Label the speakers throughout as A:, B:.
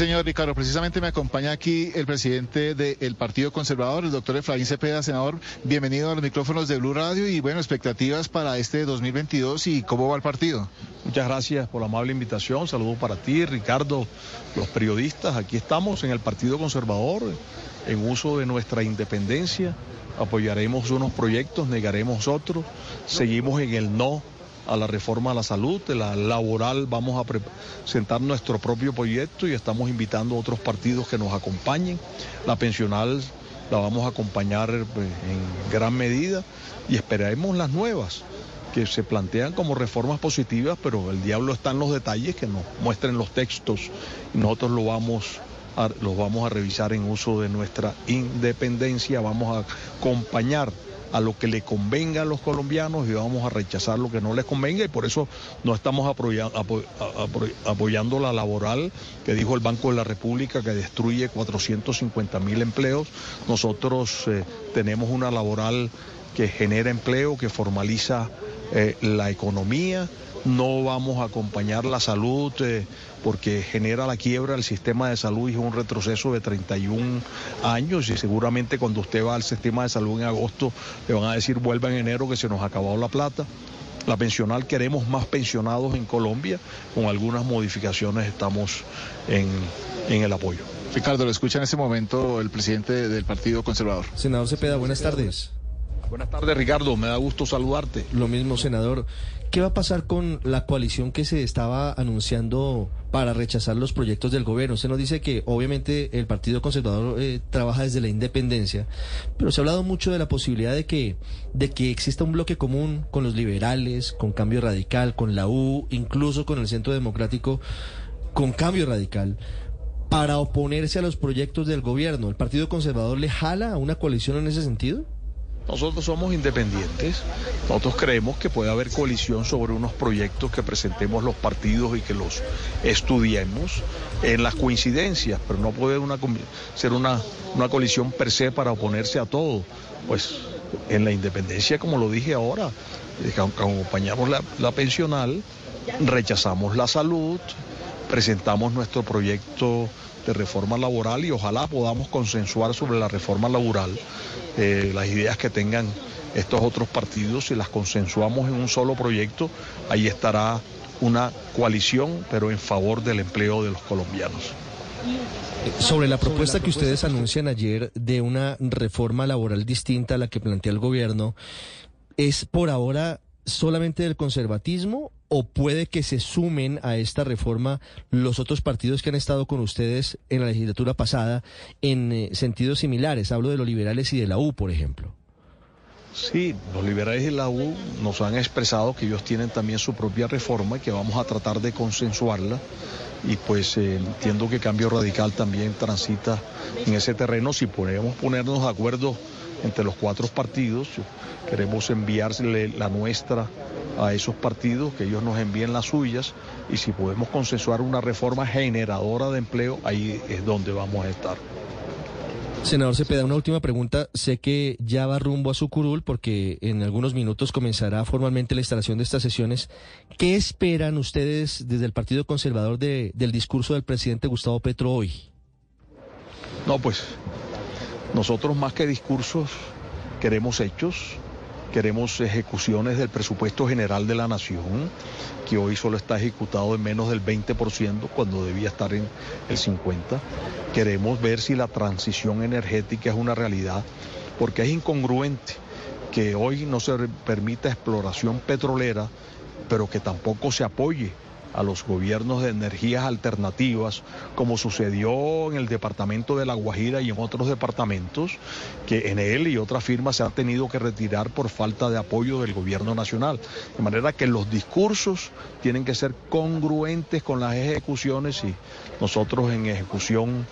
A: Señor Ricardo, precisamente me acompaña aquí el presidente del Partido Conservador, el doctor Efraín Cepeda, senador. Bienvenido a los micrófonos de Blue Radio y bueno, expectativas para este 2022 y cómo va el partido.
B: Muchas gracias por la amable invitación. Saludos para ti, Ricardo, los periodistas. Aquí estamos en el Partido Conservador, en uso de nuestra independencia. Apoyaremos unos proyectos, negaremos otros. Seguimos en el no a la reforma a la salud, de la laboral vamos a presentar nuestro propio proyecto y estamos invitando a otros partidos que nos acompañen. La pensional la vamos a acompañar pues, en gran medida y esperaremos las nuevas que se plantean como reformas positivas, pero el diablo está en los detalles que nos muestren los textos y nosotros los vamos a revisar en uso de nuestra independencia, vamos a acompañar a lo que le convenga a los colombianos y vamos a rechazar lo que no les convenga y por eso no estamos apoyando la laboral que dijo el Banco de la República que destruye 450 mil empleos. Nosotros eh, tenemos una laboral que genera empleo, que formaliza eh, la economía no vamos a acompañar la salud eh, porque genera la quiebra del sistema de salud y es un retroceso de 31 años y seguramente cuando usted va al sistema de salud en agosto le van a decir vuelva en enero que se nos ha acabado la plata. La pensional queremos más pensionados en Colombia, con algunas modificaciones estamos en, en el apoyo.
A: Ricardo, lo escucha en este momento el presidente del Partido Conservador.
C: Senador Cepeda, buenas tardes.
B: Buenas tardes, Ricardo. Me da gusto saludarte.
C: Lo mismo, senador. ¿Qué va a pasar con la coalición que se estaba anunciando para rechazar los proyectos del gobierno? Usted nos dice que obviamente el Partido Conservador eh, trabaja desde la independencia, pero se ha hablado mucho de la posibilidad de que, de que exista un bloque común con los liberales, con Cambio Radical, con la U, incluso con el Centro Democrático, con Cambio Radical para oponerse a los proyectos del gobierno. ¿El Partido Conservador le jala a una coalición en ese sentido?
B: Nosotros somos independientes, nosotros creemos que puede haber coalición sobre unos proyectos que presentemos los partidos y que los estudiemos en las coincidencias, pero no puede ser una, una coalición per se para oponerse a todo. Pues en la independencia, como lo dije ahora, acompañamos la pensional, rechazamos la salud, presentamos nuestro proyecto de reforma laboral y ojalá podamos consensuar sobre la reforma laboral eh, las ideas que tengan estos otros partidos y las consensuamos en un solo proyecto, ahí estará una coalición, pero en favor del empleo de los colombianos.
C: Sobre la propuesta que ustedes anuncian ayer de una reforma laboral distinta a la que plantea el gobierno, ¿es por ahora solamente del conservatismo o puede que se sumen a esta reforma los otros partidos que han estado con ustedes en la legislatura pasada en eh, sentidos similares? Hablo de los liberales y de la U, por ejemplo.
B: Sí, los liberales y la U nos han expresado que ellos tienen también su propia reforma y que vamos a tratar de consensuarla. Y pues eh, entiendo que Cambio Radical también transita en ese terreno. Si podemos ponernos de acuerdo entre los cuatro partidos. Queremos enviársele la nuestra a esos partidos, que ellos nos envíen las suyas y si podemos consensuar una reforma generadora de empleo, ahí es donde vamos a estar.
C: Senador Cepeda, una última pregunta. Sé que ya va rumbo a su curul porque en algunos minutos comenzará formalmente la instalación de estas sesiones. ¿Qué esperan ustedes desde el Partido Conservador del discurso del presidente Gustavo Petro hoy?
B: No, pues nosotros más que discursos queremos hechos, queremos ejecuciones del presupuesto general de la nación, que hoy solo está ejecutado en menos del 20% cuando debía estar en el 50%. Queremos ver si la transición energética es una realidad, porque es incongruente que hoy no se permita exploración petrolera, pero que tampoco se apoye a los gobiernos de energías alternativas, como sucedió en el departamento de La Guajira y en otros departamentos, que en él y otras firmas se han tenido que retirar por falta de apoyo del gobierno nacional. De manera que los discursos tienen que ser congruentes con las ejecuciones y nosotros en ejecución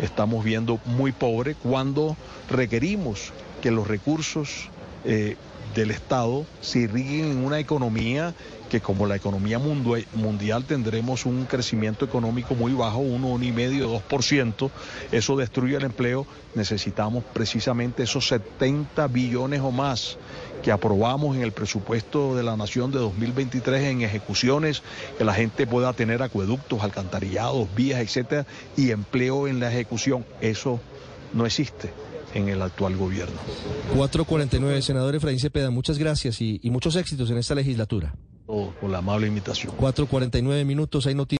B: estamos viendo muy pobre cuando requerimos que los recursos eh, del Estado se irriguen en una economía que como la economía mundial tendremos un crecimiento económico muy bajo, 1,5, 2%, eso destruye el empleo, necesitamos precisamente esos 70 billones o más que aprobamos en el presupuesto de la Nación de 2023 en ejecuciones, que la gente pueda tener acueductos, alcantarillados, vías, etcétera, y empleo en la ejecución. Eso no existe en el actual gobierno.
C: 449, senador Efraín Cepeda, muchas gracias y, muchos éxitos en esta legislatura.
B: por la amable invitación.
C: 449 minutos, hay noticias.